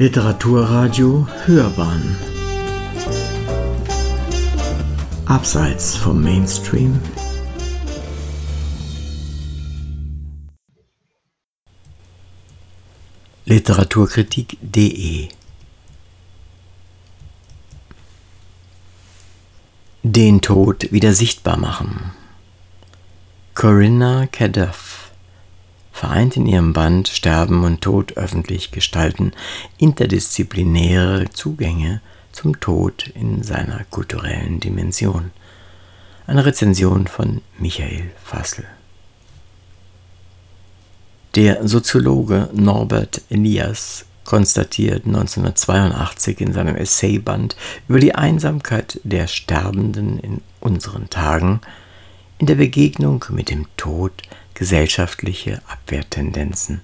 Literaturradio Hörbahn. Abseits vom Mainstream. Literaturkritik.de Den Tod wieder sichtbar machen. Corinna Caduff vereint in ihrem Band Sterben und Tod öffentlich gestalten interdisziplinäre Zugänge zum Tod in seiner kulturellen Dimension. Eine Rezension von Michael Fassel. Der Soziologe Norbert Elias konstatiert 1982 in seinem Essayband über die Einsamkeit der Sterbenden in unseren Tagen, in der Begegnung mit dem Tod gesellschaftliche Abwehrtendenzen.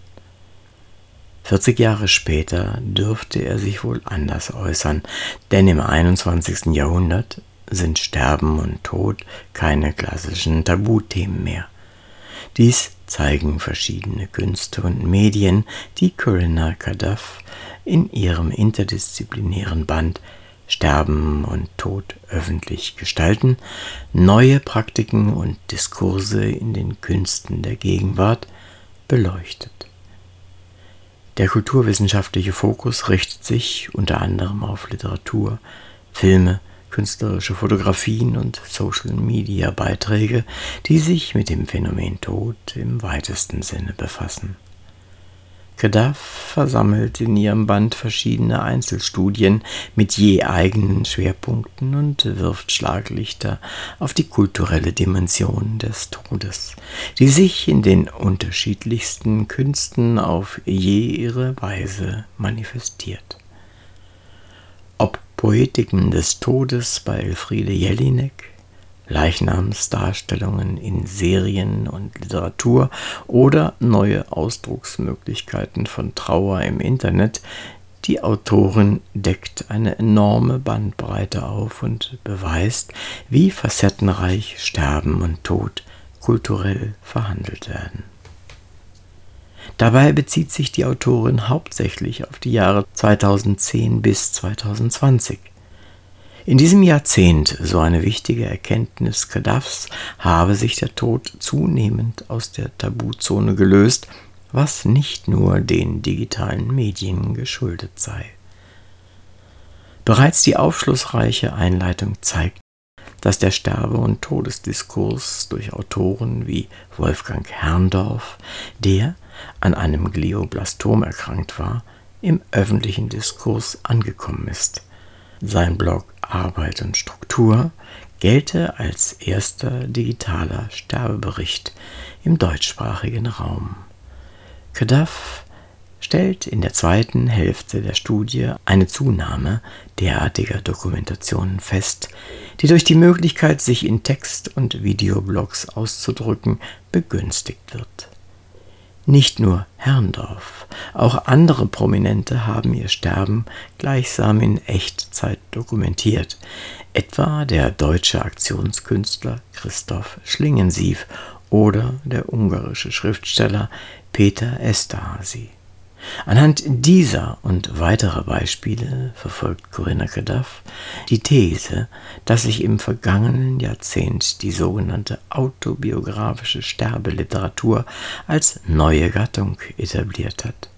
40 Jahre später dürfte er sich wohl anders äußern, denn im 21. Jahrhundert sind Sterben und Tod keine klassischen Tabuthemen mehr. Dies zeigen verschiedene Künste und Medien, die Corinna Kadaff in ihrem interdisziplinären Band Sterben und Tod öffentlich gestalten, neue Praktiken und Diskurse in den Künsten der Gegenwart beleuchtet. Der kulturwissenschaftliche Fokus richtet sich unter anderem auf Literatur, Filme, künstlerische Fotografien und Social-Media-Beiträge, die sich mit dem Phänomen Tod im weitesten Sinne befassen. Kedaff versammelt in ihrem Band verschiedene Einzelstudien mit je eigenen Schwerpunkten und wirft Schlaglichter auf die kulturelle Dimension des Todes, die sich in den unterschiedlichsten Künsten auf je ihre Weise manifestiert. Ob Poetiken des Todes bei Elfriede Jelinek, Leichnamsdarstellungen in Serien und Literatur oder neue Ausdrucksmöglichkeiten von Trauer im Internet, die Autorin deckt eine enorme Bandbreite auf und beweist, wie facettenreich Sterben und Tod kulturell verhandelt werden. Dabei bezieht sich die Autorin hauptsächlich auf die Jahre 2010 bis 2020. In diesem Jahrzehnt, so eine wichtige Erkenntnis Kadaffs, habe sich der Tod zunehmend aus der Tabuzone gelöst, was nicht nur den digitalen Medien geschuldet sei. Bereits die aufschlussreiche Einleitung zeigt, dass der Sterbe- und Todesdiskurs durch Autoren wie Wolfgang Herrndorf, der an einem Glioblastom erkrankt war, im öffentlichen Diskurs angekommen ist. Sein Blog Arbeit und Struktur gelte als erster digitaler Sterbebericht im deutschsprachigen Raum. Kedaff stellt in der zweiten Hälfte der Studie eine Zunahme derartiger Dokumentationen fest, die durch die Möglichkeit, sich in Text- und Videoblogs auszudrücken, begünstigt wird. Nicht nur Herrndorf, auch andere Prominente haben ihr Sterben gleichsam in Echtzeit dokumentiert, etwa der deutsche Aktionskünstler Christoph Schlingensief oder der ungarische Schriftsteller Peter Esterhazy. Anhand dieser und weiterer Beispiele verfolgt Corinna Kedaff die These, dass sich im vergangenen Jahrzehnt die sogenannte autobiografische Sterbeliteratur als neue Gattung etabliert hat.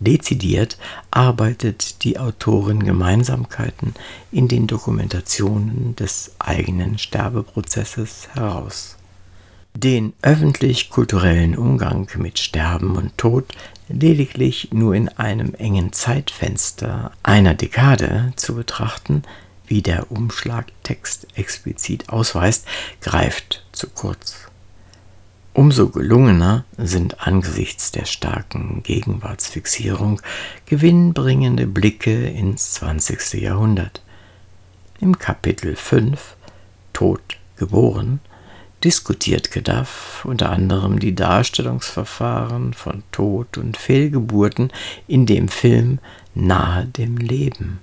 Dezidiert arbeitet die Autorin Gemeinsamkeiten in den Dokumentationen des eigenen Sterbeprozesses heraus. Den öffentlich-kulturellen Umgang mit Sterben und Tod lediglich nur in einem engen Zeitfenster einer Dekade zu betrachten, wie der Umschlagtext explizit ausweist, greift zu kurz. Umso gelungener sind angesichts der starken Gegenwartsfixierung gewinnbringende Blicke ins 20. Jahrhundert. Im Kapitel 5 Tod geboren diskutiert Gedaff unter anderem die Darstellungsverfahren von Tod und Fehlgeburten in dem Film Nahe dem Leben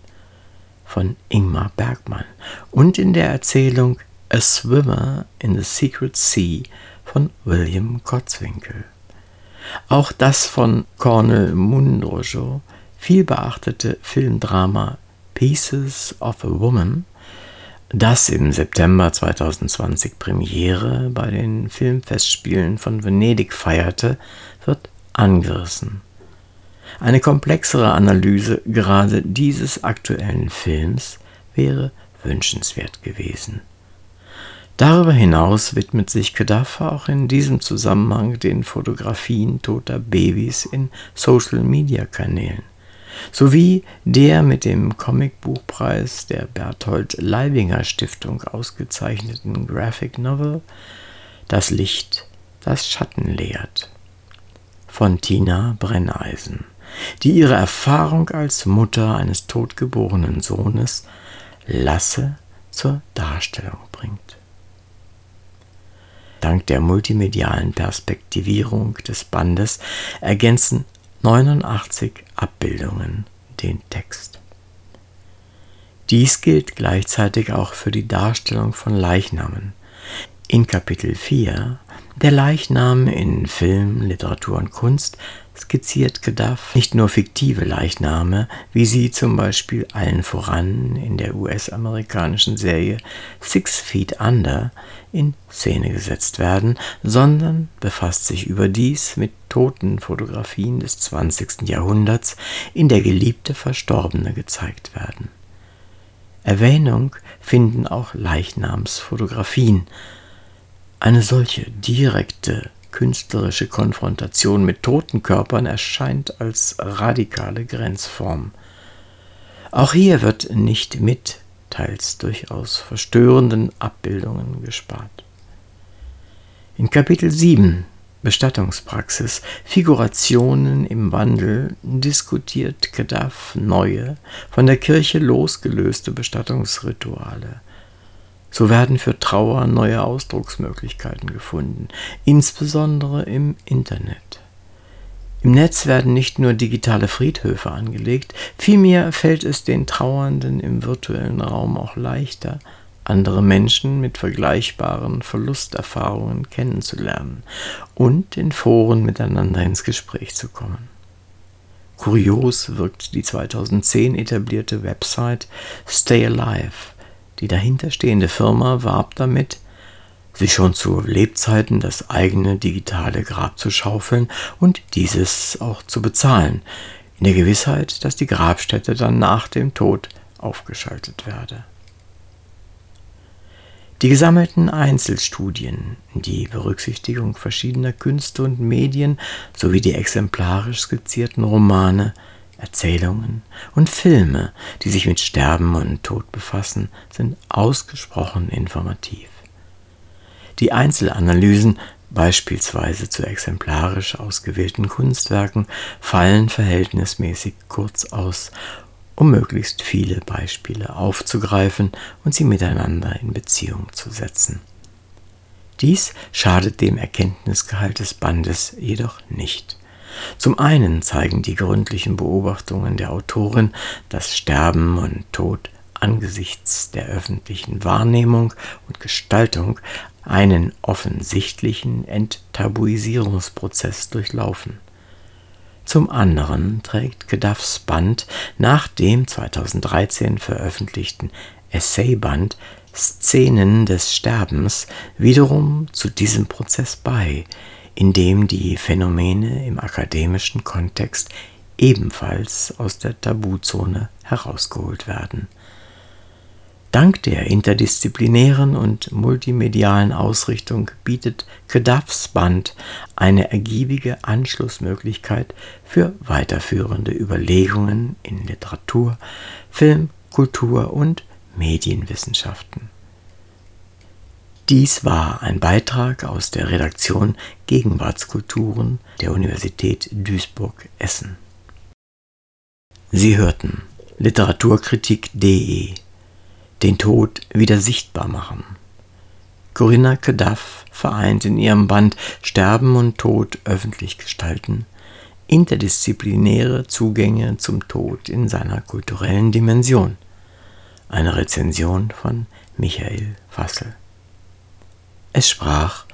von Ingmar Bergmann und in der Erzählung A Swimmer in the Secret Sea von William Kotzwinkel. Auch das von Cornel Mundrojo vielbeachtete Filmdrama Pieces of a Woman, das im September 2020 Premiere bei den Filmfestspielen von Venedig feierte, wird angerissen. Eine komplexere Analyse gerade dieses aktuellen Films wäre wünschenswert gewesen. Darüber hinaus widmet sich Gaddafi auch in diesem Zusammenhang den Fotografien toter Babys in Social-Media-Kanälen sowie der mit dem Comicbuchpreis der Berthold Leibinger Stiftung ausgezeichneten Graphic Novel Das Licht, das Schatten lehrt von Tina Brenneisen, die ihre Erfahrung als Mutter eines totgeborenen Sohnes Lasse zur Darstellung bringt. Dank der multimedialen Perspektivierung des Bandes ergänzen 89 Abbildungen den Text. Dies gilt gleichzeitig auch für die Darstellung von Leichnamen. In Kapitel 4 Der Leichnam in Film, Literatur und Kunst skizziert Gedaff nicht nur fiktive Leichname, wie sie zum Beispiel allen voran in der US-amerikanischen Serie Six Feet Under in Szene gesetzt werden, sondern befasst sich überdies mit toten Fotografien des 20. Jahrhunderts, in der geliebte Verstorbene gezeigt werden. Erwähnung finden auch Leichnamsfotografien. Eine solche direkte künstlerische Konfrontation mit toten Körpern erscheint als radikale Grenzform. Auch hier wird nicht mit teils durchaus verstörenden Abbildungen gespart. In Kapitel 7 Bestattungspraxis, Figurationen im Wandel diskutiert Kedaf neue, von der Kirche losgelöste Bestattungsrituale. So werden für Trauer neue Ausdrucksmöglichkeiten gefunden, insbesondere im Internet. Im Netz werden nicht nur digitale Friedhöfe angelegt, vielmehr fällt es den Trauernden im virtuellen Raum auch leichter, andere Menschen mit vergleichbaren Verlusterfahrungen kennenzulernen und in Foren miteinander ins Gespräch zu kommen. Kurios wirkt die 2010 etablierte Website Stay Alive, die dahinterstehende Firma warb damit, sich schon zu Lebzeiten das eigene digitale Grab zu schaufeln und dieses auch zu bezahlen, in der Gewissheit, dass die Grabstätte dann nach dem Tod aufgeschaltet werde. Die gesammelten Einzelstudien, die Berücksichtigung verschiedener Künste und Medien sowie die exemplarisch skizzierten Romane Erzählungen und Filme, die sich mit Sterben und Tod befassen, sind ausgesprochen informativ. Die Einzelanalysen, beispielsweise zu exemplarisch ausgewählten Kunstwerken, fallen verhältnismäßig kurz aus, um möglichst viele Beispiele aufzugreifen und sie miteinander in Beziehung zu setzen. Dies schadet dem Erkenntnisgehalt des Bandes jedoch nicht. Zum einen zeigen die gründlichen Beobachtungen der Autorin, dass Sterben und Tod angesichts der öffentlichen Wahrnehmung und Gestaltung einen offensichtlichen Enttabuisierungsprozess durchlaufen. Zum anderen trägt Gedaffs Band nach dem 2013 veröffentlichten Essayband Szenen des Sterbens wiederum zu diesem Prozess bei, in dem die Phänomene im akademischen Kontext ebenfalls aus der Tabuzone herausgeholt werden. Dank der interdisziplinären und multimedialen Ausrichtung bietet Kedavs Band eine ergiebige Anschlussmöglichkeit für weiterführende Überlegungen in Literatur, Film, Kultur und Medienwissenschaften. Dies war ein Beitrag aus der Redaktion Gegenwartskulturen der Universität Duisburg-Essen. Sie hörten Literaturkritik.de Den Tod wieder sichtbar machen. Corinna Kedaff vereint in ihrem Band Sterben und Tod öffentlich gestalten interdisziplinäre Zugänge zum Tod in seiner kulturellen Dimension. Eine Rezension von Michael Fassel. Es sprach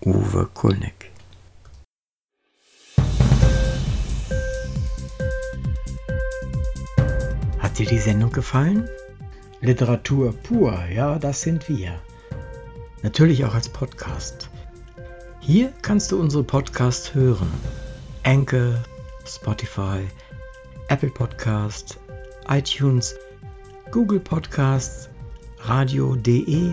Uwe Kulnig. die Sendung gefallen? Literatur pur, ja, das sind wir. Natürlich auch als Podcast. Hier kannst du unsere Podcasts hören. Anchor, Spotify, Apple Podcast, iTunes, Google Podcasts, radio.de